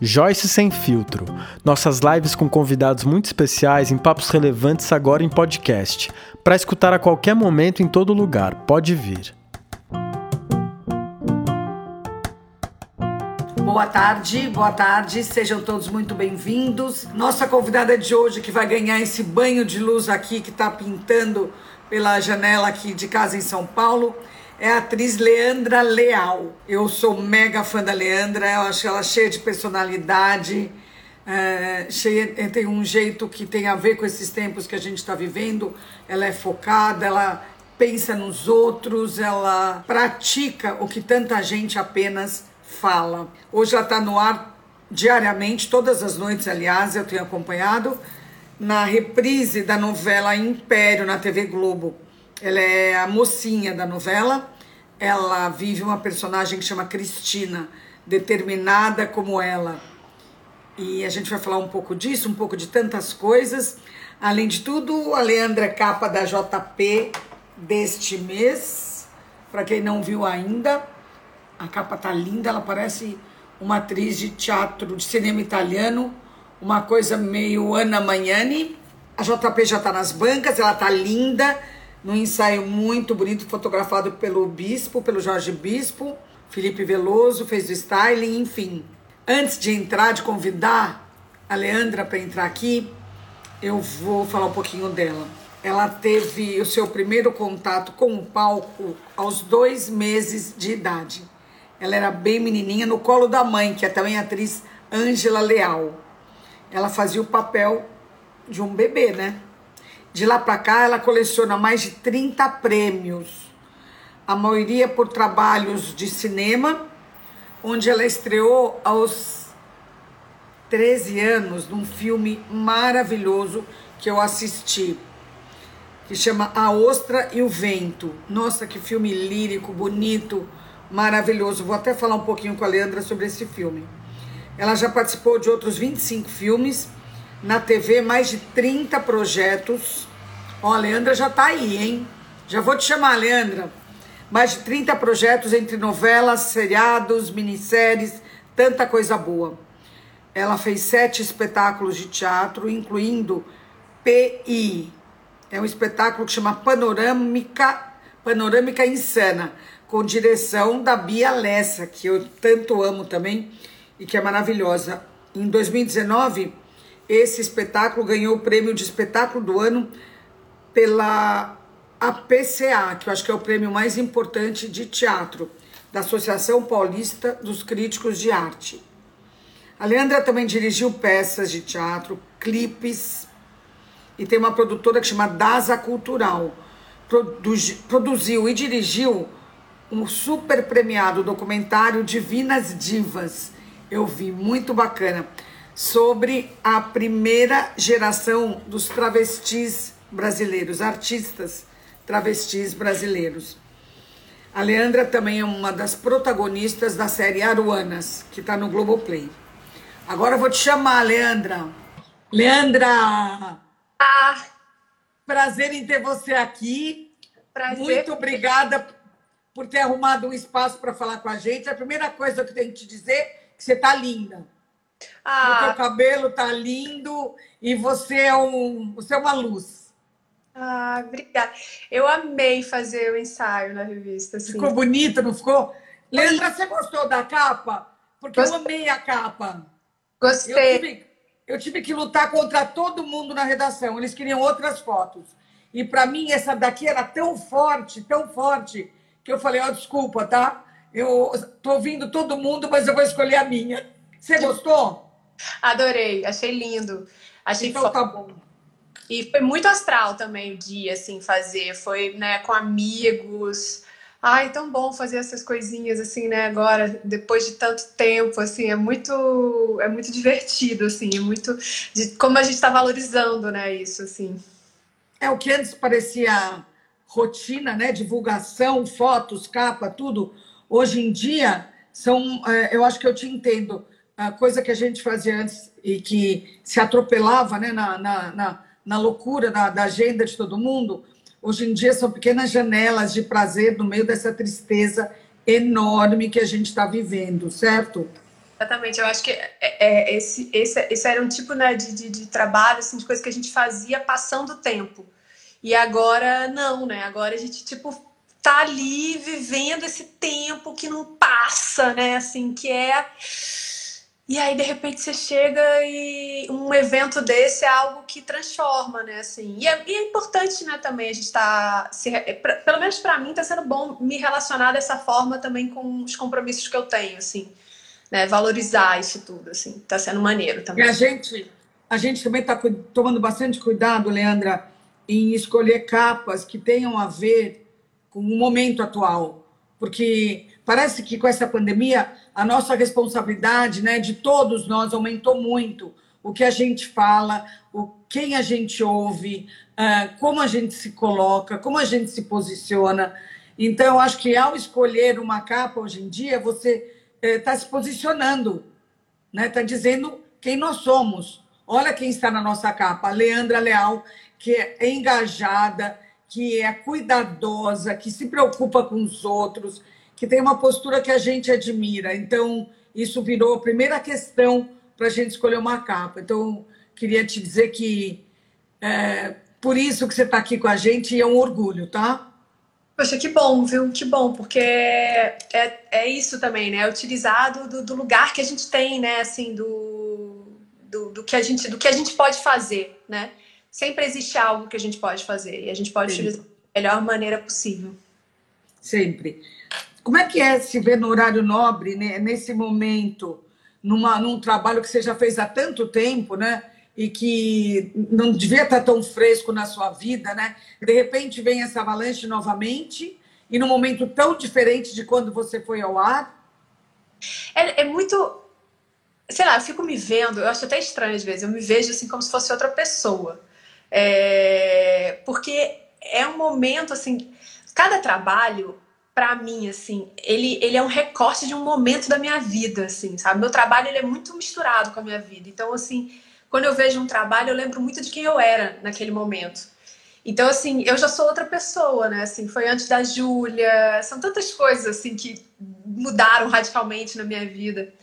Joyce Sem Filtro. Nossas lives com convidados muito especiais em papos relevantes agora em podcast. Para escutar a qualquer momento em todo lugar. Pode vir. Boa tarde, boa tarde, sejam todos muito bem-vindos. Nossa convidada de hoje que vai ganhar esse banho de luz aqui que está pintando pela janela aqui de casa em São Paulo é a atriz Leandra Leal. Eu sou mega fã da Leandra, eu acho ela cheia de personalidade, é, cheia, é, tem um jeito que tem a ver com esses tempos que a gente está vivendo. Ela é focada, ela pensa nos outros, ela pratica o que tanta gente apenas fala. Hoje ela está no ar diariamente, todas as noites, aliás, eu tenho acompanhado, na reprise da novela Império na TV Globo ela é a mocinha da novela. Ela vive uma personagem que chama Cristina, determinada como ela. E a gente vai falar um pouco disso, um pouco de tantas coisas. Além de tudo, a Leandra é capa da JP deste mês. Para quem não viu ainda, a capa tá linda, ela parece uma atriz de teatro, de cinema italiano, uma coisa meio Ana Magnani. A JP já tá nas bancas, ela tá linda num ensaio muito bonito, fotografado pelo Bispo, pelo Jorge Bispo. Felipe Veloso fez o styling, enfim. Antes de entrar, de convidar a Leandra para entrar aqui, eu vou falar um pouquinho dela. Ela teve o seu primeiro contato com o palco aos dois meses de idade. Ela era bem menininha, no colo da mãe, que é também a atriz Ângela Leal. Ela fazia o papel de um bebê, né? De lá para cá, ela coleciona mais de 30 prêmios, a maioria por trabalhos de cinema, onde ela estreou aos 13 anos num filme maravilhoso que eu assisti, que chama A Ostra e o Vento. Nossa, que filme lírico, bonito, maravilhoso. Vou até falar um pouquinho com a Leandra sobre esse filme. Ela já participou de outros 25 filmes na TV mais de 30 projetos. Ó, a Leandra já tá aí, hein? Já vou te chamar, Leandra. Mais de 30 projetos entre novelas, seriados, minisséries, tanta coisa boa. Ela fez sete espetáculos de teatro, incluindo PI. É um espetáculo que chama Panorâmica, Panorâmica Insana, com direção da Bia Lessa, que eu tanto amo também e que é maravilhosa. Em 2019, esse espetáculo ganhou o prêmio de espetáculo do ano pela APCA, que eu acho que é o prêmio mais importante de teatro da Associação Paulista dos Críticos de Arte. A Leandra também dirigiu peças de teatro, clipes e tem uma produtora que chama Daza Cultural. Produz, produziu e dirigiu um super premiado documentário Divinas Divas. Eu vi, muito bacana sobre a primeira geração dos travestis brasileiros, artistas travestis brasileiros. A Leandra também é uma das protagonistas da série Aruanas, que está no Globoplay. Agora eu vou te chamar, Leandra. Leandra! Ah! Prazer em ter você aqui. Prazer. Muito obrigada por ter arrumado um espaço para falar com a gente. A primeira coisa que eu tenho que te dizer é que você está linda. Ah. O teu cabelo tá lindo e você é, um, você é uma luz. Ah, obrigada. Eu amei fazer o ensaio na revista. Assim. Ficou bonito, não ficou? Leandra, você gostou da capa? Porque eu amei a capa. Gostei. Eu tive, eu tive que lutar contra todo mundo na redação. Eles queriam outras fotos. E para mim, essa daqui era tão forte, tão forte, que eu falei: Ó, oh, desculpa, tá? Eu tô ouvindo todo mundo, mas eu vou escolher a minha. Você gostou? Adorei, achei lindo. Achei então tá bom. E foi muito astral também o dia, assim, fazer. Foi, né, com amigos. Ai, tão bom fazer essas coisinhas, assim, né, agora, depois de tanto tempo, assim, é muito, é muito divertido, assim, é muito... De, como a gente está valorizando, né, isso, assim. É o que antes parecia rotina, né, divulgação, fotos, capa, tudo. Hoje em dia, são, é, eu acho que eu te entendo, a coisa que a gente fazia antes e que se atropelava né, na, na, na, na loucura da, da agenda de todo mundo, hoje em dia são pequenas janelas de prazer no meio dessa tristeza enorme que a gente está vivendo, certo? Exatamente, eu acho que é, é, esse, esse, esse era um tipo né, de, de, de trabalho, assim, de coisa que a gente fazia passando o tempo. E agora não, né? Agora a gente, tipo, tá ali vivendo esse tempo que não passa, né? Assim, que é. E aí, de repente, você chega e um evento desse é algo que transforma, né? Assim, e, é, e é importante, né, também a gente tá. Se, pra, pelo menos para mim, tá sendo bom me relacionar dessa forma também com os compromissos que eu tenho, assim né, valorizar isso tudo, assim, tá sendo maneiro também. E a gente, a gente também está tomando bastante cuidado, Leandra, em escolher capas que tenham a ver com o momento atual, porque parece que com essa pandemia a nossa responsabilidade, né, de todos nós aumentou muito. O que a gente fala, o quem a gente ouve, uh, como a gente se coloca, como a gente se posiciona. Então, acho que ao escolher uma capa hoje em dia, você está é, se posicionando, está né? Tá dizendo quem nós somos. Olha quem está na nossa capa, a Leandra Leal, que é engajada, que é cuidadosa, que se preocupa com os outros, que tem uma postura que a gente admira. Então, isso virou a primeira questão para a gente escolher uma capa. Então, queria te dizer que é, por isso que você está aqui com a gente e é um orgulho, tá? Poxa, que bom, viu? Que bom, porque é, é isso também, né? É utilizado do, do lugar que a gente tem, né? Assim, do, do, do, que a gente, do que a gente pode fazer, né? Sempre existe algo que a gente pode fazer e a gente pode Sim. utilizar da melhor maneira possível. Sempre. Como é que é se ver no horário nobre, né? nesse momento, numa, num trabalho que você já fez há tanto tempo, né? e que não devia estar tão fresco na sua vida, né? De repente vem essa avalanche novamente e num momento tão diferente de quando você foi ao ar. É, é muito, sei lá, eu fico me vendo, eu acho até estranho às vezes, eu me vejo assim como se fosse outra pessoa, é, porque é um momento assim, cada trabalho para mim, assim, ele, ele é um recorte de um momento da minha vida, assim, sabe? Meu trabalho ele é muito misturado com a minha vida. Então, assim, quando eu vejo um trabalho, eu lembro muito de quem eu era naquele momento. Então, assim, eu já sou outra pessoa, né? Assim, foi antes da Júlia, são tantas coisas, assim, que mudaram radicalmente na minha vida.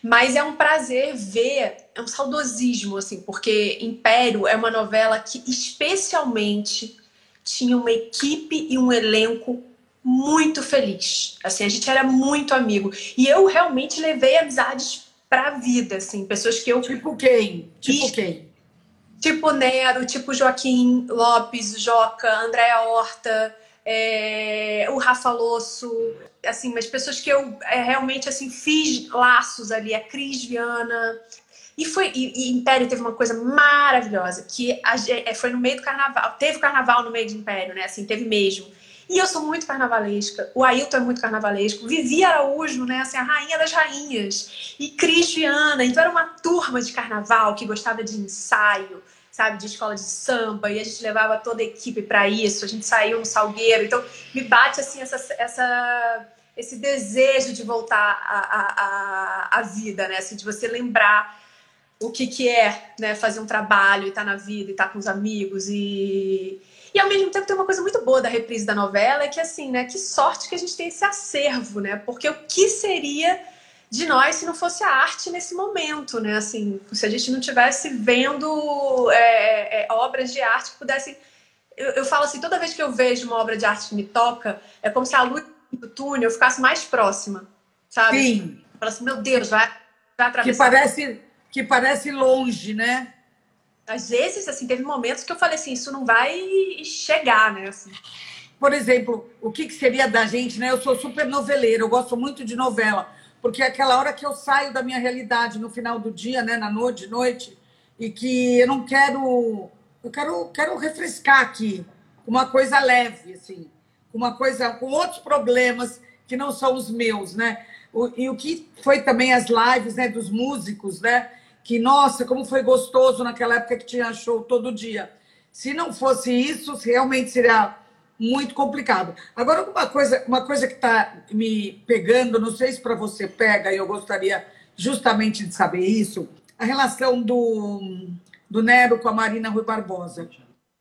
Mas é um prazer ver, é um saudosismo, assim, porque Império é uma novela que especialmente tinha uma equipe e um elenco muito feliz. Assim, a gente era muito amigo. E eu realmente levei amizades pra vida, assim, pessoas que eu. Tipo quem? Tipo quem? Tipo Nero, tipo Joaquim Lopes, Joca, Andréa Horta, é, o Rafa Losso, assim, mas pessoas que eu é, realmente assim fiz laços ali, a Cris Viana. E foi e, e Império teve uma coisa maravilhosa, que a, é, foi no meio do carnaval, teve carnaval no meio de Império, né? Assim, teve mesmo. E eu sou muito carnavalesca. O Ailton é muito carnavalesco. Vivi Araújo, né? Assim, a rainha das rainhas. E Cristiana. Então era uma turma de carnaval que gostava de ensaio, sabe? De escola de samba. E a gente levava toda a equipe para isso. A gente saiu no Salgueiro. Então me bate, assim, essa, essa, esse desejo de voltar à, à, vida, né? Assim, de você lembrar o que, que é né, fazer um trabalho e estar tá na vida e estar tá com os amigos e e ao mesmo tempo tem uma coisa muito boa da reprise da novela, é que assim, né, que sorte que a gente tem esse acervo, né? Porque o que seria de nós se não fosse a arte nesse momento, né? Assim, se a gente não tivesse vendo é, é, obras de arte que pudessem. Eu, eu, falo assim, toda vez que eu vejo uma obra de arte que me toca, é como se a luz do túnel ficasse mais próxima, sabe? Sim. Fala assim, meu Deus, vai, vai atravessar. Que parece, que parece longe, né? Às vezes, assim, teve momentos que eu falei assim, isso não vai chegar, né? Assim. Por exemplo, o que, que seria da gente, né? Eu sou super noveleira, eu gosto muito de novela, porque é aquela hora que eu saio da minha realidade no final do dia, né? Na noite, noite, e que eu não quero. Eu quero, quero refrescar aqui, uma coisa leve, assim, uma coisa com outros problemas que não são os meus, né? O, e o que foi também as lives né, dos músicos, né? Que, nossa, como foi gostoso naquela época que tinha show todo dia. Se não fosse isso, realmente seria muito complicado. Agora, uma coisa, uma coisa que está me pegando, não sei se para você pega, e eu gostaria justamente de saber isso, a relação do, do Nero com a Marina Rui Barbosa.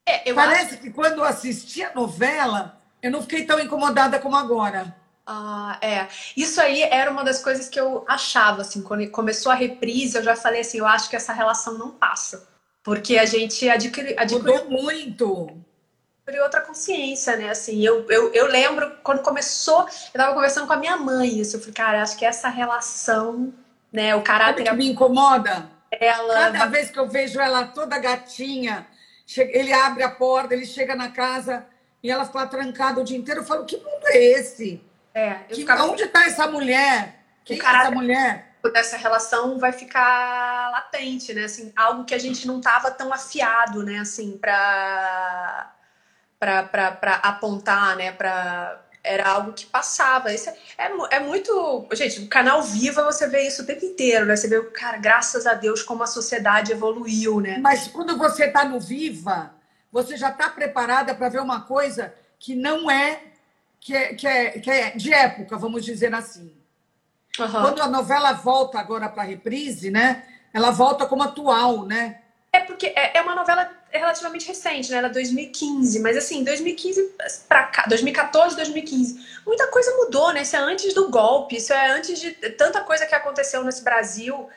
É, Parece acho... que quando eu assisti a novela, eu não fiquei tão incomodada como agora. Ah, é. Isso aí era uma das coisas que eu achava, assim, quando começou a reprise, eu já falei assim, eu acho que essa relação não passa. Porque a gente adquiriu... adquiriu Mudou muito. Adquiriu outra consciência, né? Assim, eu, eu, eu lembro quando começou, eu tava conversando com a minha mãe isso, eu falei, cara, acho que essa relação, né, o caráter... Sabe que me incomoda? Ela... Cada vez que eu vejo ela toda gatinha, ele abre a porta, ele chega na casa e ela fica trancada o dia inteiro, eu falo, que mundo é esse? É, que, ficava... Onde está essa mulher? Quem o é essa mulher? Dessa relação vai ficar latente, né? Assim, algo que a gente não estava tão afiado, né? Assim, para para apontar, né? Para era algo que passava. Isso é, é, é, muito. Gente, o canal Viva você vê isso o tempo inteiro, né? Você vê, cara, graças a Deus, como a sociedade evoluiu, né? Mas quando você está no Viva, você já está preparada para ver uma coisa que não é que é, que é, que é de época, vamos dizer assim. Uhum. Quando a novela volta agora para a reprise, né? Ela volta como atual, né? É porque é, é uma novela relativamente recente, né? Ela é 2015, mas assim, 2015 para cá, 2014, 2015, muita coisa mudou, né? Isso é antes do golpe, isso é antes de tanta coisa que aconteceu nesse Brasil,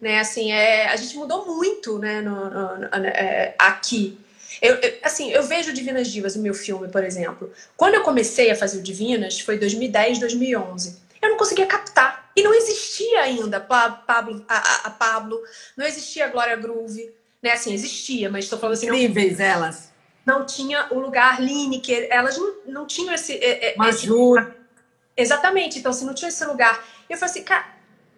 né? Assim, é, a gente mudou muito, né? No, no, no é, aqui. Eu, eu, assim, eu vejo Divinas Divas no meu filme, por exemplo. Quando eu comecei a fazer o Divinas, foi 2010, 2011. Eu não conseguia captar. E não existia ainda Pablo, a, a Pablo, não existia a Glória Groove, né? Assim, existia, mas estou falando assim. Incríveis não, elas. Não tinha o lugar Lineker, elas não, não tinham esse. Majur. Esse, exatamente, então, se assim, não tinha esse lugar. Eu falei assim, cara,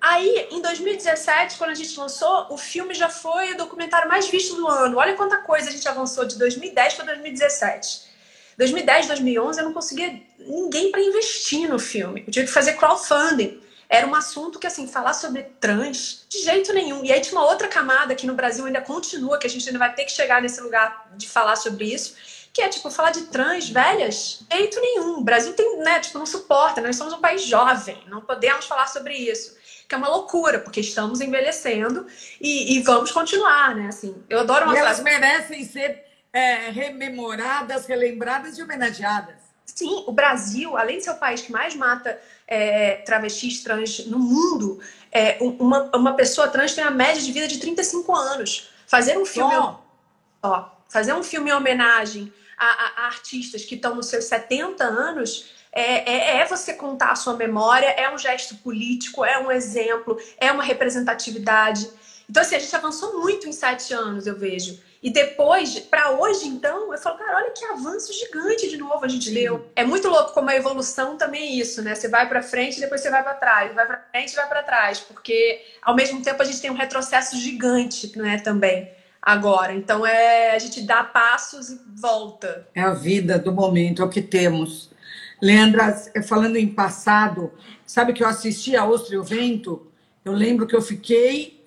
Aí, em 2017, quando a gente lançou, o filme já foi o documentário mais visto do ano. Olha quanta coisa a gente avançou de 2010 para 2017. 2010, 2011, eu não conseguia ninguém para investir no filme. Eu tive que fazer crowdfunding. Era um assunto que, assim, falar sobre trans, de jeito nenhum. E aí tinha uma outra camada que no Brasil ainda continua, que a gente ainda vai ter que chegar nesse lugar de falar sobre isso, que é, tipo, falar de trans velhas, de jeito nenhum. O Brasil tem, né, tipo, não suporta, nós somos um país jovem, não podemos falar sobre isso que é uma loucura, porque estamos envelhecendo e, e vamos continuar, né? Assim, eu adoro uma e elas merecem ser é, rememoradas, relembradas e homenageadas. Sim, o Brasil, além de ser o país que mais mata é, travestis trans no mundo, é, uma, uma pessoa trans tem uma média de vida de 35 anos. Fazer um filme. Ó, fazer um filme em homenagem a, a, a artistas que estão nos seus 70 anos é, é, é, você contar a sua memória, é um gesto político, é um exemplo, é uma representatividade. Então, assim, a gente avançou muito em sete anos, eu vejo. E depois, para hoje, então, eu falo, cara, olha que avanço gigante de novo a gente Sim. deu. É muito louco como a evolução também é isso, né? Você vai para frente, depois você vai para trás, vai para frente, vai para trás, porque ao mesmo tempo a gente tem um retrocesso gigante, né, também agora. Então é a gente dá passos e volta. É a vida do momento, é o que temos. Leandra, falando em passado, sabe que eu assisti a Ostra e o Vento? Eu lembro que eu fiquei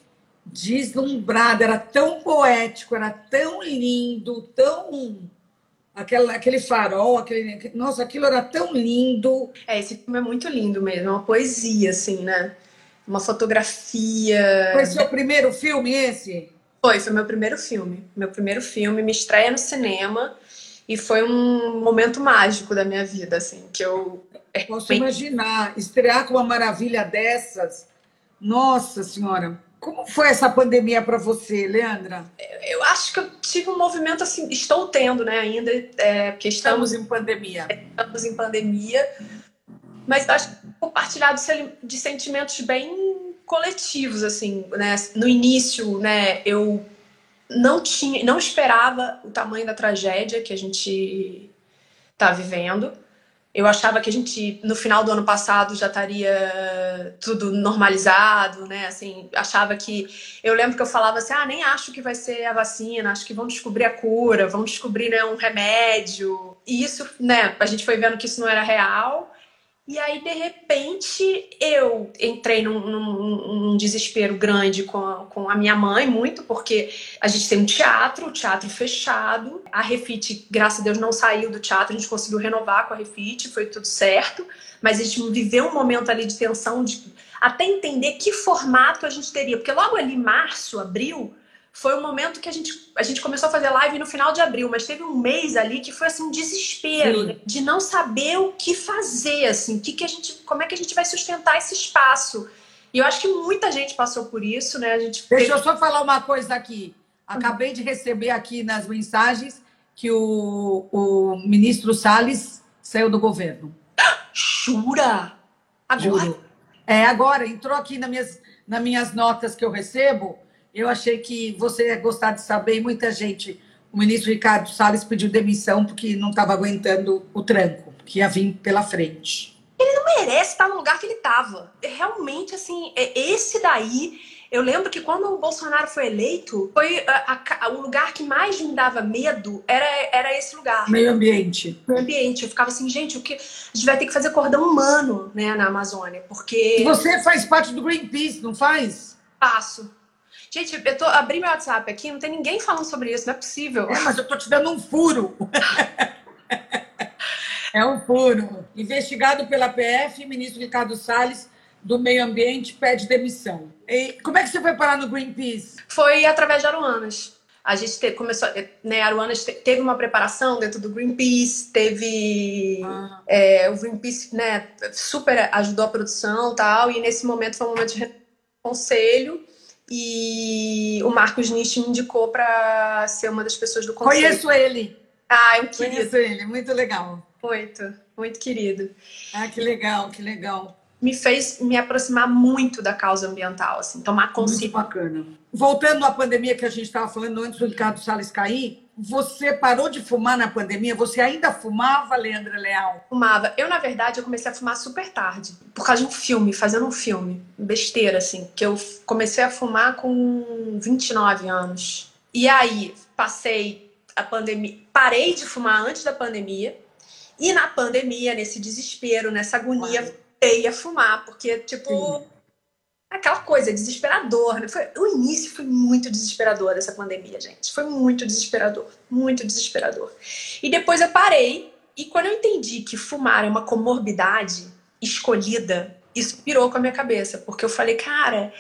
deslumbrada, era tão poético, era tão lindo, tão. Aquele, aquele farol, aquele. Nossa, aquilo era tão lindo. É, esse filme é muito lindo mesmo, é uma poesia, assim, né? Uma fotografia. Foi seu primeiro filme esse? Foi, foi meu primeiro filme. Meu primeiro filme, me estreia no cinema. E foi um momento mágico da minha vida, assim, que eu. Posso imaginar, estrear com uma maravilha dessas. Nossa Senhora, como foi essa pandemia para você, Leandra? Eu acho que eu tive um movimento assim, estou tendo, né, ainda, é, porque estamos, estamos em pandemia. Estamos em pandemia, mas acho que compartilhado de sentimentos bem coletivos, assim, né? No início, né, eu não tinha, não esperava o tamanho da tragédia que a gente está vivendo. Eu achava que a gente, no final do ano passado, já estaria tudo normalizado, né? Assim, achava que. Eu lembro que eu falava assim: ah, nem acho que vai ser a vacina, acho que vão descobrir a cura, vão descobrir né, um remédio. E isso, né? A gente foi vendo que isso não era real. E aí, de repente, eu entrei num, num, num, desespero grande com a, com a minha mãe, muito, porque a gente tem um teatro, o teatro fechado. A Refit, graças a Deus, não saiu do teatro, a gente conseguiu renovar com a Refit, foi tudo certo. Mas a gente viveu um momento ali de tensão, de até entender que formato a gente teria. Porque logo ali, março, abril, foi o momento que a gente, a gente começou a fazer live no final de abril, mas teve um mês ali que foi assim um desespero né? de não saber o que fazer, assim, que que a gente, como é que a gente vai sustentar esse espaço. E eu acho que muita gente passou por isso, né? A gente Deixa eu só falar uma coisa aqui. Acabei de receber aqui nas mensagens que o, o ministro Salles saiu do governo. Jura? Agora? Juro. É, agora, entrou aqui nas minhas, nas minhas notas que eu recebo, eu achei que você ia gostar de saber, e muita gente, o ministro Ricardo Salles pediu demissão porque não estava aguentando o tranco que ia vir pela frente. Ele não merece estar no lugar que ele estava. Realmente, assim, é esse daí eu lembro que quando o Bolsonaro foi eleito, foi a, a, o lugar que mais me dava medo era, era esse lugar. Meio ambiente. Meio ambiente. Eu ficava assim, gente, o que a gente vai ter que fazer cordão humano, né, na Amazônia, porque você faz parte do Greenpeace, não faz? Faço. Gente, eu tô abri meu WhatsApp aqui, não tem ninguém falando sobre isso, não é possível. É, mas eu tô te dando um furo. é um furo. Investigado pela PF, ministro Ricardo Salles do Meio Ambiente pede demissão. E como é que você foi parar no Greenpeace? Foi através de Aruanas. A gente teve, começou, né, Aruanas teve uma preparação dentro do Greenpeace, teve ah. é, o Greenpeace, né, super ajudou a produção tal, e nesse momento foi um momento de conselho e o Marcos Nisch me indicou para ser uma das pessoas do conselho. Conheço ele. Ah, querido. Conheço ele, muito legal. Muito, muito querido. Ah, que legal, que legal me fez me aproximar muito da causa ambiental, assim, tomar consciência. Muito bacana. Voltando à pandemia que a gente estava falando antes do Ricardo Salles cair, você parou de fumar na pandemia? Você ainda fumava, Leandra Leal? Fumava. Eu, na verdade, eu comecei a fumar super tarde. Por causa de um filme, fazendo um filme. Besteira, assim. Que eu comecei a fumar com 29 anos. E aí, passei a pandemia... Parei de fumar antes da pandemia. E na pandemia, nesse desespero, nessa agonia... Voltei a fumar, porque, tipo, Sim. Aquela coisa, desesperador, né? Foi, o início foi muito desesperador dessa pandemia, gente. Foi muito desesperador, muito desesperador. E depois eu parei, e quando eu entendi que fumar é uma comorbidade escolhida, isso pirou com a minha cabeça, porque eu falei, cara,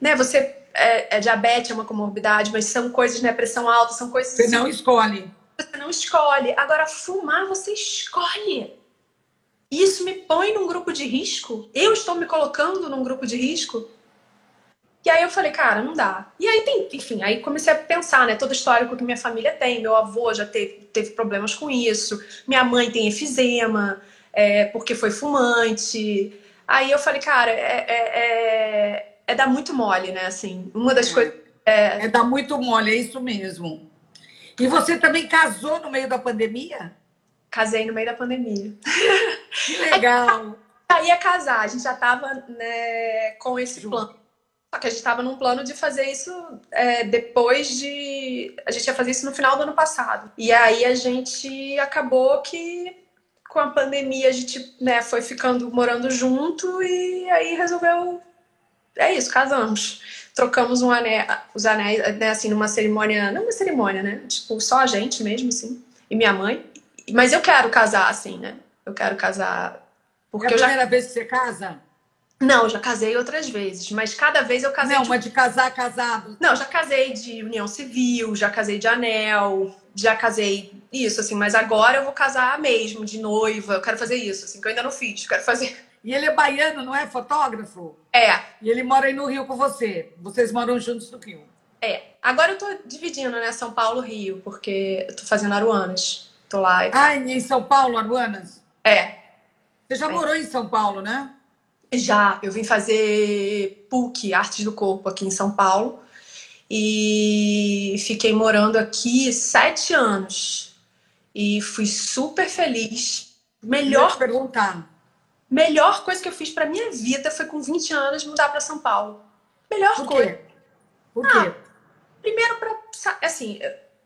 né, você é, é diabetes, é uma comorbidade, mas são coisas, né, pressão alta, são coisas... Você não escolhe. Você não escolhe. Agora, fumar, você escolhe. Isso me põe num grupo de risco? Eu estou me colocando num grupo de risco? E aí eu falei, cara, não dá. E aí tem, enfim, aí comecei a pensar, né, todo o histórico que minha família tem. Meu avô já teve, teve problemas com isso. Minha mãe tem efizema, é, porque foi fumante. Aí eu falei, cara, é, é, é, é dar muito mole, né? Assim, uma das é. coisas. É... é dar muito mole, é isso mesmo. E você também casou no meio da pandemia? Casei no meio da pandemia. Que legal! Aí ia casar, a gente já estava né, com esse plano. Só que a gente estava num plano de fazer isso é, depois de. A gente ia fazer isso no final do ano passado. E aí a gente acabou que com a pandemia a gente né, foi ficando morando junto e aí resolveu. É isso, casamos. Trocamos um anel, os anéis, né, assim, numa cerimônia. Não uma cerimônia, né? Tipo, só a gente mesmo, assim. E minha mãe. Mas eu quero casar, assim, né? Eu quero casar. Porque é a primeira já... vez que você casa? Não, já casei outras vezes, mas cada vez eu casei. Não, de... mas de casar casado. Não, já casei de união civil, já casei de anel, já casei isso, assim, mas agora eu vou casar mesmo, de noiva. Eu quero fazer isso, assim, que eu ainda não fiz, quero fazer. E ele é baiano, não é fotógrafo? É. E ele mora aí no Rio com você. Vocês moram juntos no Rio. É. Agora eu tô dividindo, né? São Paulo, Rio, porque eu tô fazendo Aruanas. Tô lá. Ah, em São Paulo, Aruanas? É. Você já é. morou em São Paulo, né? Já. Eu vim fazer PUC, Artes do Corpo, aqui em São Paulo. E fiquei morando aqui sete anos. E fui super feliz. Melhor. perguntar. Melhor coisa que eu fiz para minha vida foi com 20 anos mudar para São Paulo. Melhor Por coisa. Por quê? Ah, primeiro para assim,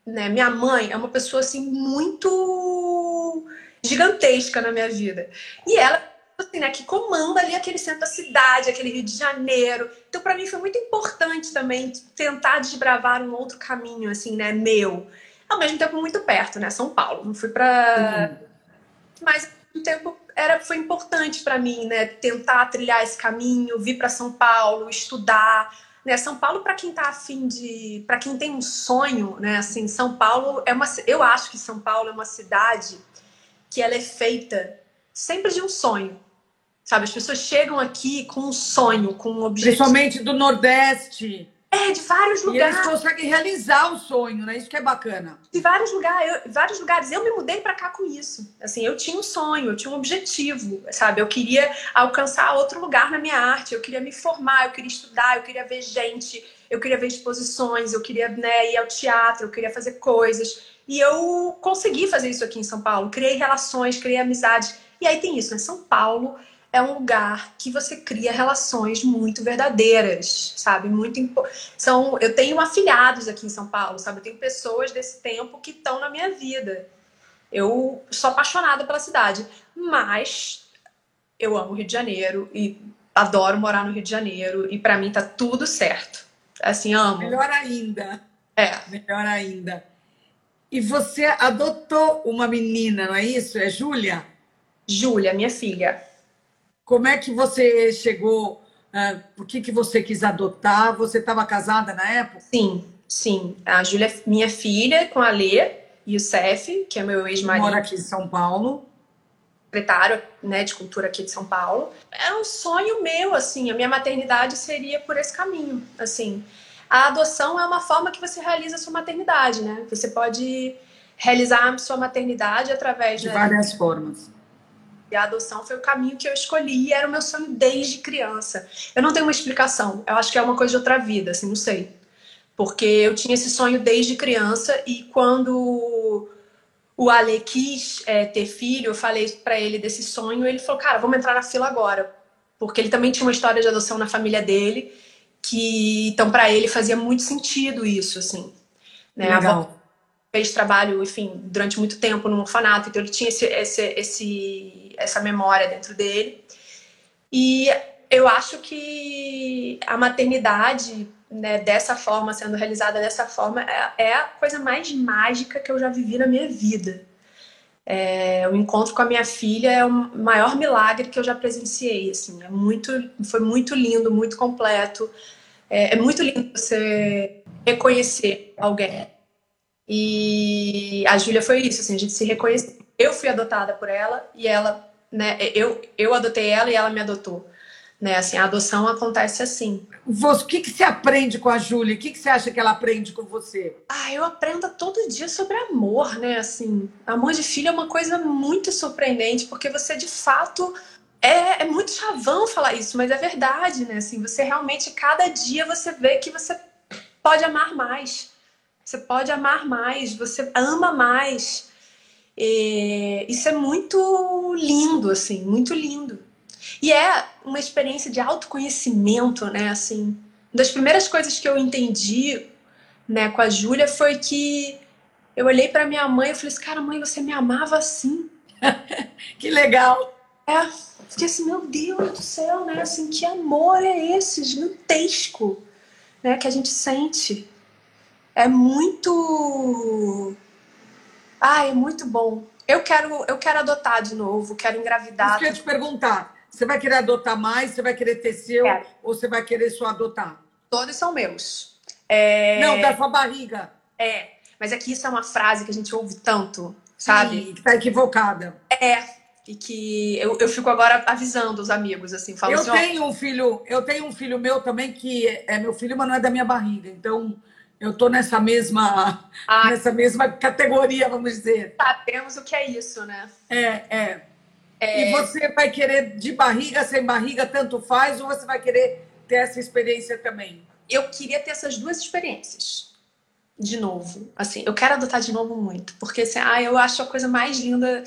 né, minha mãe é uma pessoa assim muito gigantesca na minha vida. E ela, assim, né, que comanda ali aquele centro da cidade, aquele Rio de Janeiro. Então, para mim, foi muito importante também tentar desbravar um outro caminho, assim, né, meu. Ao mesmo tempo, muito perto, né, São Paulo. Não fui para. Uhum. Mas, ao mesmo tempo, era, foi importante para mim, né, tentar trilhar esse caminho, vir para São Paulo, estudar. né? São Paulo para quem tá afim de, para quem tem um sonho, né? Assim, São Paulo é uma, eu acho que São Paulo é uma cidade que ela é feita sempre de um sonho. Sabe, as pessoas chegam aqui com um sonho, com um objetivo. Principalmente do Nordeste. É, de vários lugares. E eles conseguem realizar o sonho, né? Isso que é bacana. De vários lugares, eu, vários lugares. Eu me mudei para cá com isso. Assim, eu tinha um sonho, eu tinha um objetivo, sabe? Eu queria alcançar outro lugar na minha arte, eu queria me formar, eu queria estudar, eu queria ver gente, eu queria ver exposições, eu queria né, ir ao teatro, eu queria fazer coisas. E eu consegui fazer isso aqui em São Paulo. Criei relações, criei amizades. E aí tem isso, né? São Paulo é um lugar que você cria relações muito verdadeiras, sabe? Muito impo... são eu tenho afiliados aqui em São Paulo, sabe? Eu tenho pessoas desse tempo que estão na minha vida. Eu sou apaixonada pela cidade, mas eu amo o Rio de Janeiro e adoro morar no Rio de Janeiro e para mim tá tudo certo. Assim, amo. Melhor ainda. É. Melhor ainda. E você adotou uma menina, não é isso? É Júlia? Júlia, minha filha. Como é que você chegou? Uh, por que, que você quis adotar? Você estava casada na época? Sim, sim. A Júlia é minha filha com a Lê e o Cef, que é meu ex-marido. Mora aqui em São Paulo. Secretário né, de Cultura aqui de São Paulo. Era um sonho meu, assim. A minha maternidade seria por esse caminho, assim. A adoção é uma forma que você realiza a sua maternidade, né? Você pode realizar a sua maternidade através de né, várias formas e a adoção foi o caminho que eu escolhi e era o meu sonho desde criança. Eu não tenho uma explicação. Eu acho que é uma coisa de outra vida, assim, não sei. Porque eu tinha esse sonho desde criança e quando o Ale quis é, ter filho, eu falei para ele desse sonho, ele falou: "Cara, vamos entrar na fila agora". Porque ele também tinha uma história de adoção na família dele, que então para ele fazia muito sentido isso, assim. Né? Legal. Fez trabalho, enfim, durante muito tempo no orfanato, então ele tinha esse, esse, esse, essa memória dentro dele. E eu acho que a maternidade, né, dessa forma, sendo realizada dessa forma, é, é a coisa mais mágica que eu já vivi na minha vida. É, o encontro com a minha filha é o maior milagre que eu já presenciei. Assim, é muito, foi muito lindo, muito completo. É, é muito lindo você reconhecer alguém e a Júlia foi isso, assim, a gente se reconheceu. Eu fui adotada por ela e ela, né, eu, eu adotei ela e ela me adotou. Né, assim, a adoção acontece assim. Você, o que, que você aprende com a Júlia? O que, que você acha que ela aprende com você? Ah, eu aprendo todo dia sobre amor, né? Assim, amor de filho é uma coisa muito surpreendente, porque você de fato é, é, muito chavão falar isso, mas é verdade, né? Assim, você realmente, cada dia, você vê que você pode amar mais. Você pode amar mais, você ama mais. E isso é muito lindo, assim, muito lindo. E é uma experiência de autoconhecimento, né? Assim, uma das primeiras coisas que eu entendi, né, com a Júlia foi que eu olhei para minha mãe e falei assim, cara, mãe, você me amava assim. que legal. É, fiquei assim, meu Deus do céu, né? Assim, que amor é esse gigantesco, né, que a gente sente é muito. Ah, é muito bom. Eu quero, eu quero adotar de novo, quero engravidar. Eu queria te perguntar: você vai querer adotar mais? Você vai querer ter seu? Quero. Ou você vai querer só adotar? Todos são meus. É... Não, da sua barriga. É, mas é que isso é uma frase que a gente ouve tanto, sabe? Sim, que tá equivocada. É, e que eu, eu fico agora avisando os amigos, assim, falando Eu assim, tenho um filho, eu tenho um filho meu também que é meu filho, mas não é da minha barriga. Então, eu estou nessa mesma ah, nessa mesma categoria, vamos dizer. Sabemos o que é isso, né? É, é, é. E você vai querer de barriga, sem barriga, tanto faz, ou você vai querer ter essa experiência também? Eu queria ter essas duas experiências. De novo. Assim, eu quero adotar de novo muito. Porque assim, ah, eu acho a coisa mais linda.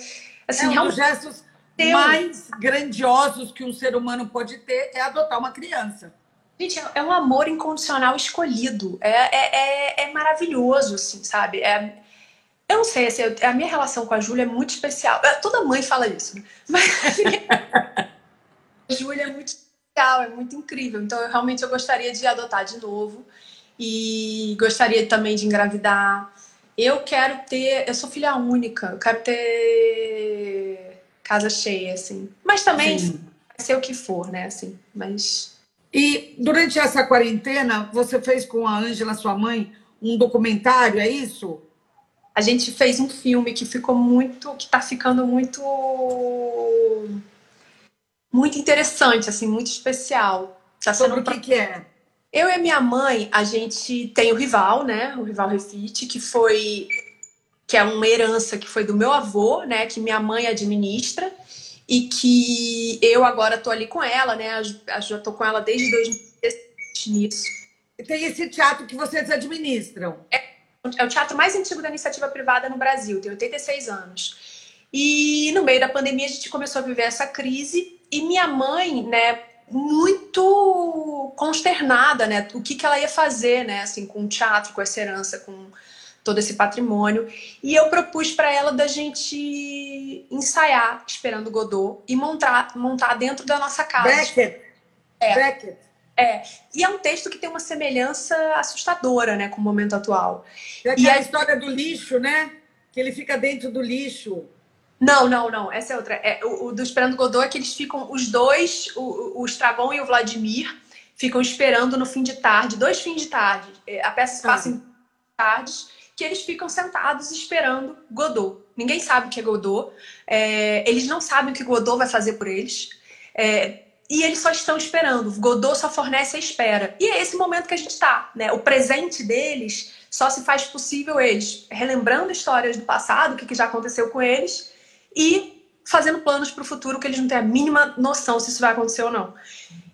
Assim, é um dos gestos mais grandiosos que um ser humano pode ter é adotar uma criança. Gente, é, é um amor incondicional escolhido. É, é, é, é maravilhoso, assim, sabe? É, eu não sei, assim, a minha relação com a Júlia é muito especial. É, toda mãe fala isso, né? Mas assim, a Júlia é muito especial, é muito incrível. Então, eu, realmente, eu gostaria de adotar de novo. E gostaria também de engravidar. Eu quero ter... Eu sou filha única. Eu quero ter casa cheia, assim. Mas também, Sim. ser o que for, né? Assim, mas... E durante essa quarentena, você fez com a Ângela, sua mãe, um documentário, é isso? A gente fez um filme que ficou muito, que está ficando muito muito interessante, assim, muito especial. Tá Sobre o que, que é? Eu e minha mãe, a gente tem o rival, né? O rival Refit, que foi que é uma herança que foi do meu avô, né? Que minha mãe administra e que eu agora tô ali com ela, né? Já tô com ela desde 2017 nisso. Tem esse teatro que vocês administram. É, é o teatro mais antigo da iniciativa privada no Brasil, tem 86 anos. E no meio da pandemia a gente começou a viver essa crise e minha mãe, né, muito consternada, né, o que, que ela ia fazer, né, assim, com o teatro, com essa herança, com todo esse patrimônio. E eu propus para ela da gente ensaiar esperando Godot e montar, montar dentro da nossa casa. Beckett. É. Beckett. É, e é um texto que tem uma semelhança assustadora, né, com o momento atual. É e a história do lixo, né? Que ele fica dentro do lixo. Não, não, não. Essa é outra. É, o, o do Esperando Godot é que eles ficam, os dois, o, o Estragon e o Vladimir, ficam esperando no fim de tarde, dois fins de tarde. É, a peça se passa ah. em tardes que eles ficam sentados esperando Godot. Ninguém sabe o que é Godot. É, eles não sabem o que Godot vai fazer por eles. É, e eles só estão esperando. Godot só fornece a espera. E é esse momento que a gente está. Né? O presente deles só se faz possível eles relembrando histórias do passado, o que, que já aconteceu com eles, e fazendo planos para o futuro que eles não têm a mínima noção se isso vai acontecer ou não.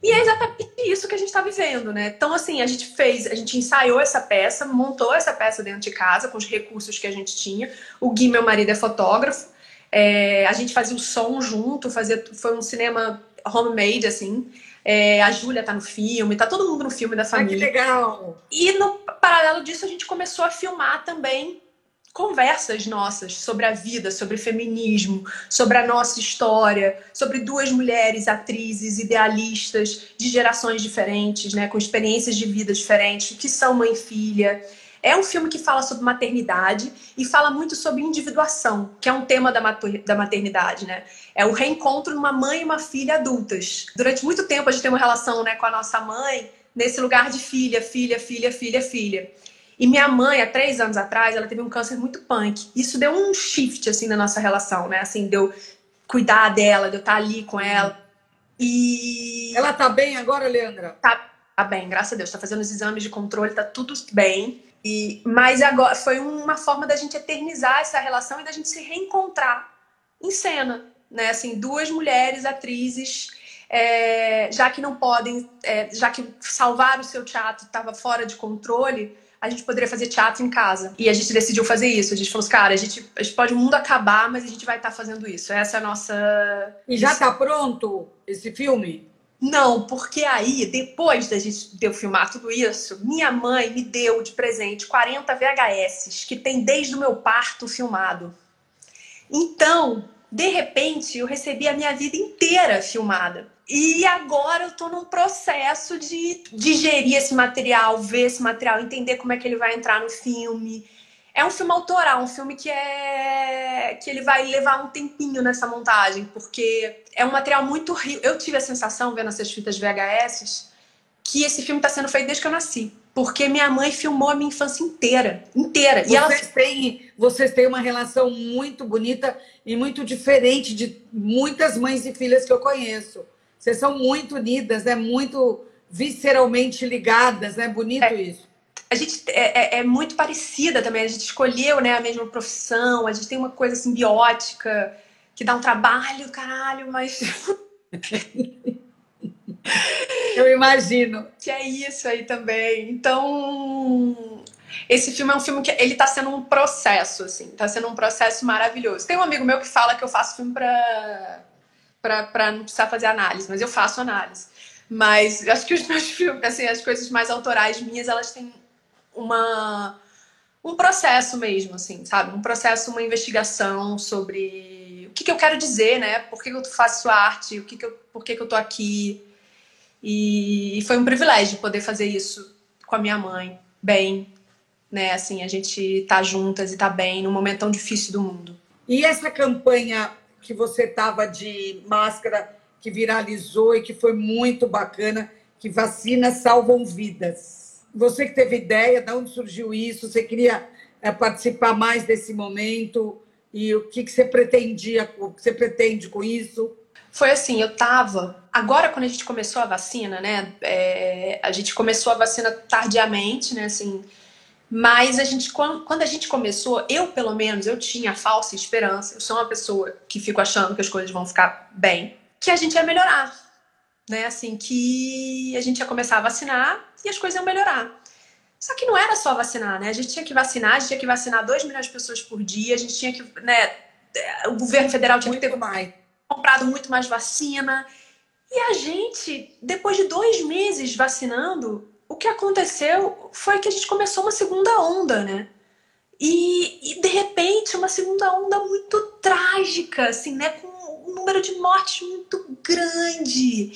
E é exatamente isso que a gente está vivendo, né? Então, assim, a gente fez, a gente ensaiou essa peça, montou essa peça dentro de casa com os recursos que a gente tinha. O Gui, meu marido, é fotógrafo. É, a gente fazia o som junto, fazia, foi um cinema homemade, assim. É, a Júlia tá no filme, tá todo mundo no filme da família. Ah, que legal! E no paralelo disso, a gente começou a filmar também conversas nossas sobre a vida, sobre feminismo, sobre a nossa história, sobre duas mulheres atrizes idealistas de gerações diferentes, né, com experiências de vida diferentes, que são mãe e filha. É um filme que fala sobre maternidade e fala muito sobre individuação, que é um tema da maternidade, né? É o reencontro de uma mãe e uma filha adultas. Durante muito tempo a gente tem uma relação né, com a nossa mãe nesse lugar de filha, filha, filha, filha, filha. E minha mãe, há três anos atrás, ela teve um câncer muito punk. Isso deu um shift, assim, na nossa relação, né? Assim, deu cuidar dela, de eu estar ali com ela. E... Ela tá bem agora, Leandra? Tá, tá bem, graças a Deus. Tá fazendo os exames de controle, tá tudo bem. E, mas agora foi uma forma da gente eternizar essa relação e da gente se reencontrar em cena, né? Assim, duas mulheres atrizes, é, já que não podem, é, já que salvar o seu teatro estava fora de controle, a gente poderia fazer teatro em casa. E a gente decidiu fazer isso. A gente falou assim, cara, a gente, a gente pode o mundo acabar, mas a gente vai estar tá fazendo isso. Essa é a nossa. E já está pronto esse filme? Não, porque aí, depois da gente de eu filmar tudo isso, minha mãe me deu de presente 40 VHS, que tem desde o meu parto filmado. Então, de repente, eu recebi a minha vida inteira filmada. E agora eu tô num processo de digerir esse material, ver esse material, entender como é que ele vai entrar no filme. É um filme autoral, um filme que é que ele vai levar um tempinho nessa montagem, porque é um material muito rico. Eu tive a sensação vendo essas fitas VHS que esse filme está sendo feito desde que eu nasci, porque minha mãe filmou a minha infância inteira, inteira. Vocês e ela têm, vocês têm uma relação muito bonita e muito diferente de muitas mães e filhas que eu conheço. Vocês são muito unidas, né? Muito visceralmente ligadas, né? Bonito é, isso. A gente é, é, é, muito parecida também. A gente escolheu né, a mesma profissão, a gente tem uma coisa simbiótica que dá um trabalho, caralho, mas. Eu imagino. Que é isso aí também. Então, esse filme é um filme que ele tá sendo um processo, assim, tá sendo um processo maravilhoso. Tem um amigo meu que fala que eu faço filme para para não precisar fazer análise, mas eu faço análise. Mas acho que os meus filmes, assim, as coisas mais autorais minhas, elas têm uma um processo mesmo, assim, sabe? Um processo, uma investigação sobre o que, que eu quero dizer, né? Por que, que eu faço arte? O que, que eu, por que, que eu tô aqui? E foi um privilégio poder fazer isso com a minha mãe, bem, né? Assim, a gente tá juntas e tá bem num momento tão difícil do mundo. E essa campanha que você estava de máscara, que viralizou e que foi muito bacana, que vacinas salvam vidas. Você que teve ideia, de onde surgiu isso? Você queria é, participar mais desse momento? E o que, que você pretendia, o que você pretende com isso? Foi assim, eu tava. Agora, quando a gente começou a vacina, né? É, a gente começou a vacina tardiamente, né? Assim, mas a gente, quando a gente começou, eu pelo menos, eu tinha falsa esperança. Eu sou uma pessoa que fico achando que as coisas vão ficar bem, que a gente ia melhorar, né? Assim, que a gente ia começar a vacinar e as coisas iam melhorar. Só que não era só vacinar, né? A gente tinha que vacinar, a gente tinha que vacinar 2 milhões de pessoas por dia, a gente tinha que, né? O governo federal tinha muito que ter mais. comprado muito mais vacina. E a gente, depois de dois meses vacinando, o que aconteceu foi que a gente começou uma segunda onda, né? E, e, de repente uma segunda onda muito trágica, assim, né? Com um número de mortes muito grande.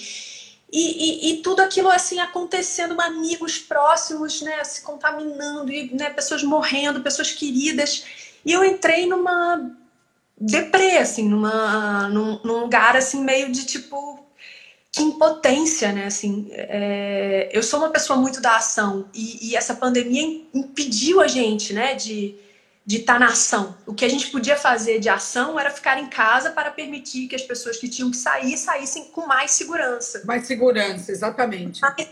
E, e, e tudo aquilo assim acontecendo, amigos próximos, né, se contaminando, e né, pessoas morrendo, pessoas queridas. E eu entrei numa deprê, assim, numa, num, num lugar assim meio de tipo que impotência, né? Assim, é... eu sou uma pessoa muito da ação e, e, essa pandemia impediu a gente, né, de de estar tá na ação. O que a gente podia fazer de ação era ficar em casa para permitir que as pessoas que tinham que sair saíssem com mais segurança. Mais segurança, exatamente. Mas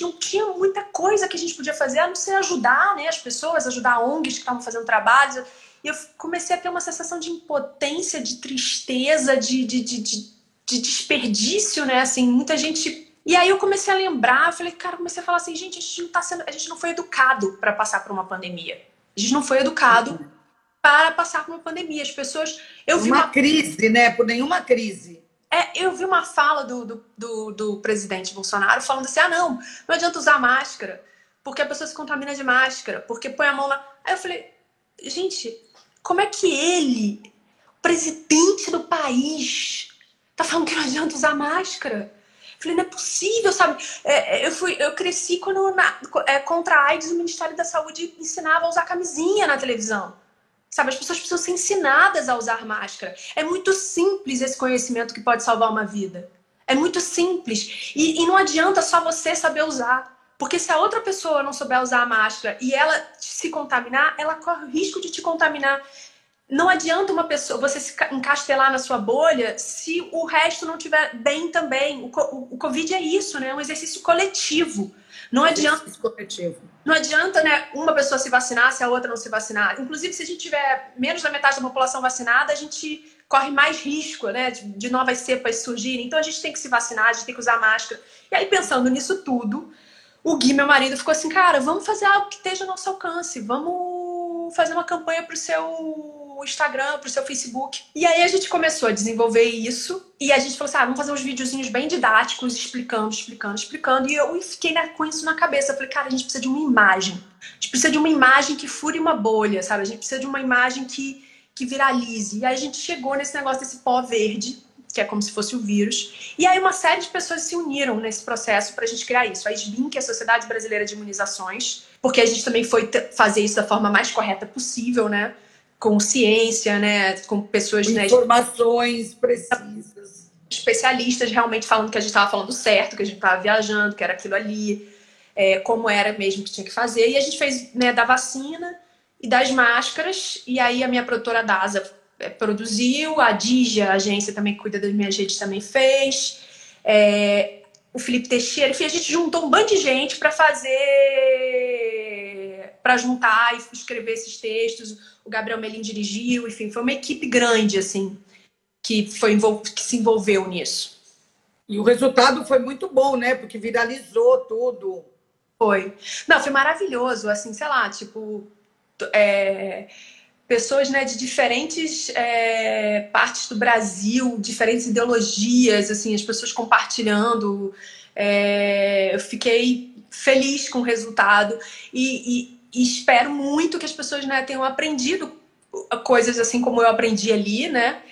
não tinha muita coisa que a gente podia fazer a não ser ajudar, né, as pessoas, ajudar ONGs que estavam fazendo trabalhos. E eu comecei a ter uma sensação de impotência, de tristeza, de, de, de, de de desperdício, né? Assim, muita gente. E aí eu comecei a lembrar, falei, cara, comecei a falar assim, gente, a gente não tá sendo, a gente não foi educado para passar por uma pandemia. A gente não foi educado para passar por uma pandemia. As pessoas, eu vi uma, uma crise, né? Por nenhuma crise. É, eu vi uma fala do, do, do, do presidente Bolsonaro falando assim: ah, não, não adianta usar máscara, porque a pessoa se contamina de máscara, porque põe a mão na. Aí eu falei, gente, como é que ele, presidente do país, Tá falando que não adianta usar máscara. Falei, não é possível, sabe? É, é, eu, fui, eu cresci quando na, é, contra a AIDS o Ministério da Saúde ensinava a usar camisinha na televisão. Sabe, as pessoas precisam ser ensinadas a usar máscara. É muito simples esse conhecimento que pode salvar uma vida. É muito simples. E, e não adianta só você saber usar. Porque se a outra pessoa não souber usar a máscara e ela se contaminar, ela corre o risco de te contaminar não adianta uma pessoa você se encastelar na sua bolha se o resto não estiver bem também. O, o, o, Covid é isso, né? É um exercício coletivo. Não adianta. Coletivo. Não adianta, né, uma pessoa se vacinar se a outra não se vacinar. Inclusive, se a gente tiver menos da metade da população vacinada, a gente corre mais risco, né, de, de novas cepas surgirem. Então a gente tem que se vacinar, a gente tem que usar máscara. E aí, pensando nisso tudo, o Gui, meu marido, ficou assim, cara, vamos fazer algo que esteja ao nosso alcance, vamos fazer uma campanha para o seu Instagram, pro seu Facebook. E aí a gente começou a desenvolver isso e a gente falou assim: ah, vamos fazer uns videozinhos bem didáticos, explicando, explicando, explicando. E eu fiquei com isso na cabeça. Eu falei, cara, a gente precisa de uma imagem. A gente precisa de uma imagem que fure uma bolha, sabe? A gente precisa de uma imagem que, que viralize. E aí a gente chegou nesse negócio desse pó verde, que é como se fosse o vírus. E aí uma série de pessoas se uniram nesse processo para a gente criar isso. A SBIM, que é a Sociedade Brasileira de Imunizações, porque a gente também foi fazer isso da forma mais correta possível, né? Com ciência, né, com pessoas... Com né, informações precisas. Especialistas realmente falando que a gente estava falando certo, que a gente estava viajando, que era aquilo ali, é, como era mesmo que tinha que fazer. E a gente fez né, da vacina e das máscaras, e aí a minha produtora DASA é, produziu, a Dija, a agência também que cuida das minhas redes, também fez. É, o Felipe Teixeira, enfim, a gente juntou um bando de gente para fazer para juntar e escrever esses textos. O Gabriel Melim dirigiu, enfim, foi uma equipe grande, assim, que, foi, que se envolveu nisso. E o resultado foi muito bom, né? Porque viralizou tudo. Foi. Não, foi maravilhoso, assim, sei lá, tipo. É, pessoas né, de diferentes é, partes do Brasil, diferentes ideologias, assim, as pessoas compartilhando. É, eu fiquei feliz com o resultado e, e espero muito que as pessoas né, tenham aprendido coisas assim como eu aprendi ali, né?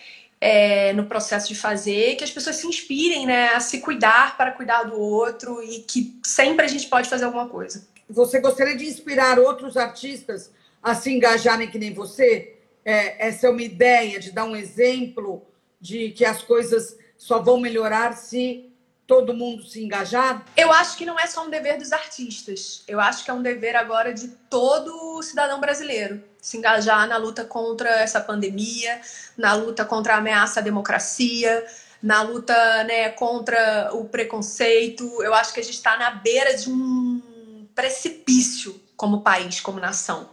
É, no processo de fazer, que as pessoas se inspirem né, a se cuidar para cuidar do outro e que sempre a gente pode fazer alguma coisa. Você gostaria de inspirar outros artistas a se engajarem que nem você? É, essa é uma ideia de dar um exemplo de que as coisas só vão melhorar se todo mundo se engajar? Eu acho que não é só um dever dos artistas. Eu acho que é um dever agora de todo cidadão brasileiro se engajar na luta contra essa pandemia, na luta contra a ameaça à democracia, na luta né, contra o preconceito. Eu acho que a gente está na beira de um precipício como país, como nação.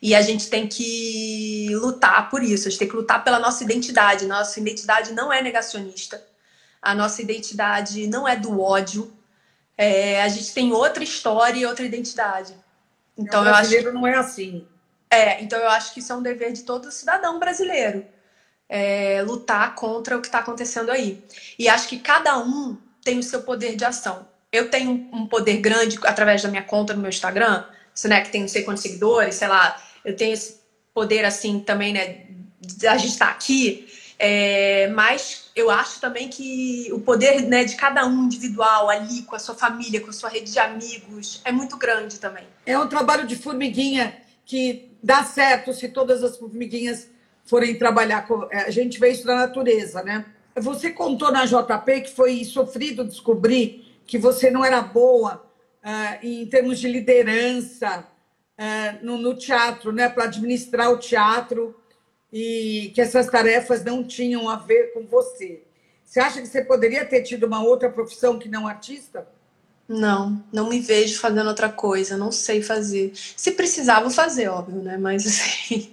E a gente tem que lutar por isso, a gente tem que lutar pela nossa identidade. Nossa identidade não é negacionista, a nossa identidade não é do ódio. É, a gente tem outra história e outra identidade. Então, o brasileiro eu acho... não é assim. É, então eu acho que isso é um dever de todo cidadão brasileiro. É, lutar contra o que está acontecendo aí. E acho que cada um tem o seu poder de ação. Eu tenho um poder grande através da minha conta no meu Instagram, né, que tem não sei quantos seguidores, sei lá, eu tenho esse poder assim também, né, a gente estar tá aqui, é, mas eu acho também que o poder né, de cada um individual ali, com a sua família, com a sua rede de amigos, é muito grande também. É um trabalho de formiguinha que dá certo se todas as formiguinhas forem trabalhar. Com... É, a gente vê isso na natureza, né? Você contou na JP que foi sofrido descobrir que você não era boa uh, em termos de liderança uh, no, no, teatro, né? Para administrar o teatro e que essas tarefas não tinham a ver com você. Você acha que você poderia ter tido uma outra profissão que não artista? Não, não me vejo fazendo outra coisa, não sei fazer. Se precisar, vou fazer, óbvio, né? Mas assim,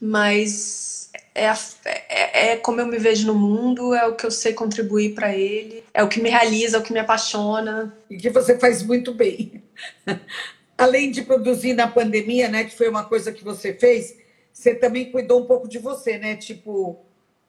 mas é, é, é como eu me vejo no mundo, é o que eu sei contribuir para ele, é o que me realiza, é o que me apaixona. E que você faz muito bem. Além de produzir na pandemia, né, que foi uma coisa que você fez, você também cuidou um pouco de você, né? Tipo,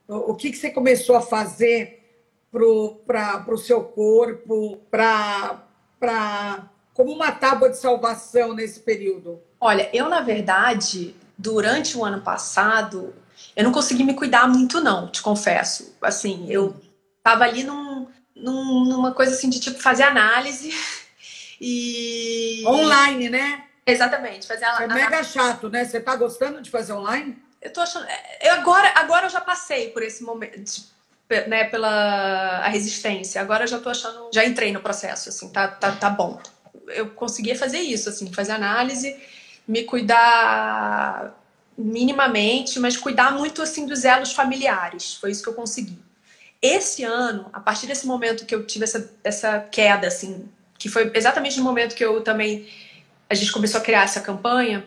o que, que você começou a fazer para o seu corpo, para como uma tábua de salvação nesse período? Olha, eu na verdade, durante o ano passado, eu não consegui me cuidar muito não, te confesso. Assim, eu tava ali num, num, numa coisa assim de tipo fazer análise e online, né? Exatamente, fazer a... É mega chato, né? Você tá gostando de fazer online? Eu tô achando, é, eu agora, agora eu já passei por esse momento, né, pela a resistência. Agora eu já tô achando, já entrei no processo, assim, tá, tá, tá bom. Eu conseguia fazer isso, assim, fazer análise, me cuidar minimamente, mas cuidar muito, assim, dos elos familiares. Foi isso que eu consegui. Esse ano, a partir desse momento que eu tive essa, essa queda, assim, que foi exatamente no momento que eu também, a gente começou a criar essa campanha,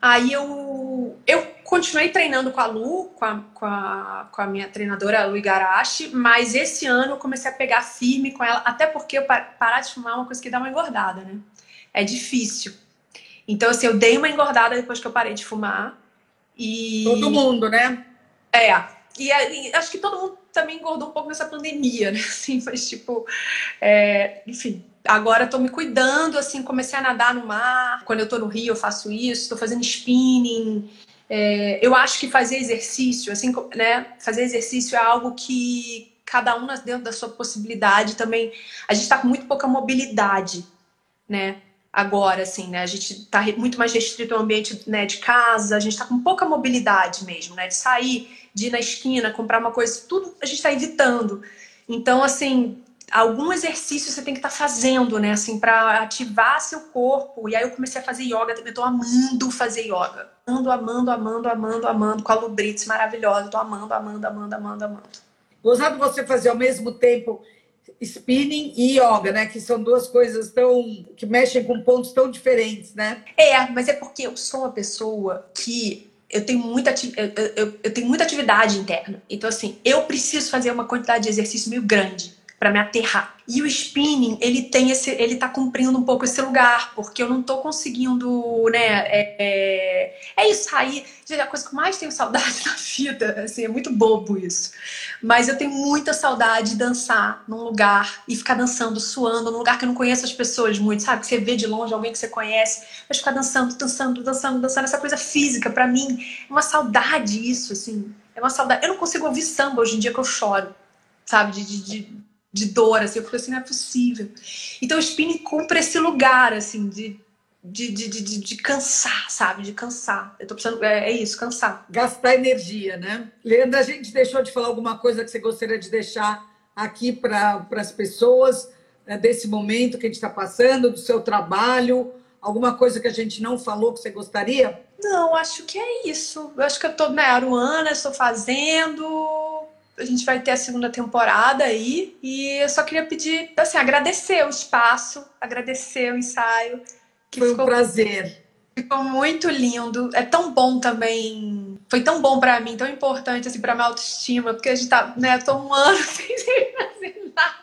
aí eu, eu continuei treinando com a Lu, com a, com a, com a minha treinadora, a Lu Igarashi, mas esse ano eu comecei a pegar firme com ela, até porque eu parar de fumar é uma coisa que dá uma engordada, né? É difícil. Então, assim, eu dei uma engordada depois que eu parei de fumar. E... Todo mundo, né? É. E, e acho que todo mundo também engordou um pouco nessa pandemia, né? Assim, mas tipo, é... enfim, agora estou me cuidando, assim, comecei a nadar no mar. Quando eu estou no Rio, eu faço isso, estou fazendo spinning. É, eu acho que fazer exercício, assim, né? Fazer exercício é algo que cada um dentro da sua possibilidade também. A gente está com muito pouca mobilidade, né? Agora, assim, né? A gente está muito mais restrito ao ambiente né, de casa, a gente está com pouca mobilidade mesmo, né? De sair, de ir na esquina, comprar uma coisa, tudo a gente está evitando. Então, assim, algum exercício você tem que estar tá fazendo, né? Assim, para ativar seu corpo. E aí eu comecei a fazer yoga também. Eu tô amando fazer yoga. Amando, amando, amando, amando, amando. Com a Lubrits maravilhosa. Tô amando, amando, amando, amando, amando. Gostado você fazer ao mesmo tempo spinning e yoga, né? Que são duas coisas tão que mexem com pontos tão diferentes, né? É, mas é porque eu sou uma pessoa que eu tenho muita eu, eu, eu tenho muita atividade interna. Então assim, eu preciso fazer uma quantidade de exercício meio grande para me aterrar. E o spinning, ele tem esse, ele tá cumprindo um pouco esse lugar, porque eu não tô conseguindo, né, é, é, é isso aí, a coisa que eu mais tenho saudade da vida, assim, é muito bobo isso. Mas eu tenho muita saudade de dançar num lugar e ficar dançando, suando, num lugar que eu não conheço as pessoas muito, sabe? Que você vê de longe alguém que você conhece, mas ficar dançando, dançando, dançando, dançando, essa coisa física, para mim, é uma saudade isso, assim, é uma saudade. Eu não consigo ouvir samba hoje em dia que eu choro, sabe? de, de, de de dor, assim, eu falei assim, não é possível. Então o spinning cumpre esse lugar, assim, de, de, de, de, de cansar, sabe? De cansar. Eu tô precisando, é, é, isso, cansar. Gastar energia, né? Leandra, a gente deixou de falar alguma coisa que você gostaria de deixar aqui para as pessoas né, desse momento que a gente está passando, do seu trabalho? Alguma coisa que a gente não falou que você gostaria? Não, acho que é isso. Eu acho que eu tô, né, Aruana, estou fazendo. A gente vai ter a segunda temporada aí. E eu só queria pedir, assim, agradecer o espaço, agradecer o ensaio. Que Foi um prazer. Ficou muito lindo. É tão bom também. Foi tão bom para mim, tão importante assim para minha autoestima, porque a gente tá, né, tô um ano sem fazer nada.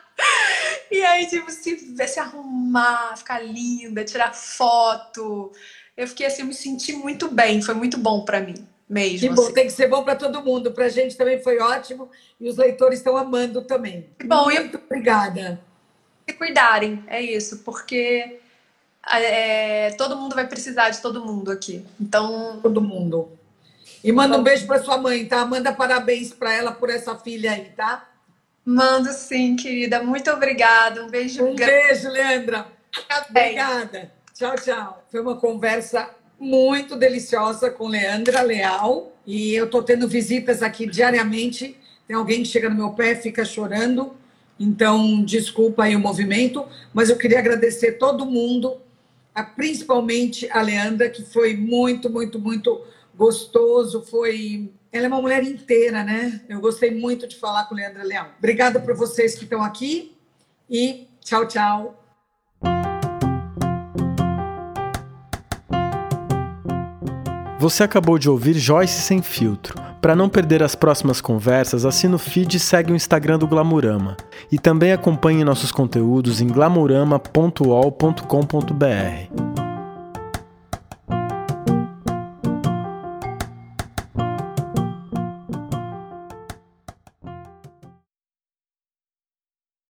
E aí, tipo, se, se arrumar, ficar linda, tirar foto. Eu fiquei assim, eu me senti muito bem, foi muito bom para mim mesmo. Que bom, assim. tem que ser bom para todo mundo. Para a gente também foi ótimo e os leitores estão amando também. Que bom, muito eu... obrigada. Se cuidarem, é isso, porque é, todo mundo vai precisar de todo mundo aqui. Então. Todo mundo. E manda um beijo para sua mãe, tá? Manda parabéns para ela por essa filha aí, tá? Mando sim, querida. Muito obrigada. Um beijo. Um beijo, Leandra. Obrigada. Tchau, tchau. Foi uma conversa muito deliciosa com Leandra Leal. E eu estou tendo visitas aqui diariamente. Tem alguém que chega no meu pé fica chorando. Então, desculpa aí o movimento, mas eu queria agradecer todo mundo principalmente a Leandra, que foi muito, muito, muito gostoso. Foi. Ela é uma mulher inteira, né? Eu gostei muito de falar com Leandra Leão. Obrigada por vocês que estão aqui e tchau, tchau. Você acabou de ouvir Joyce Sem Filtro. Para não perder as próximas conversas, assina o feed e segue o Instagram do Glamurama. E também acompanhe nossos conteúdos em glamurama.ol.com.br.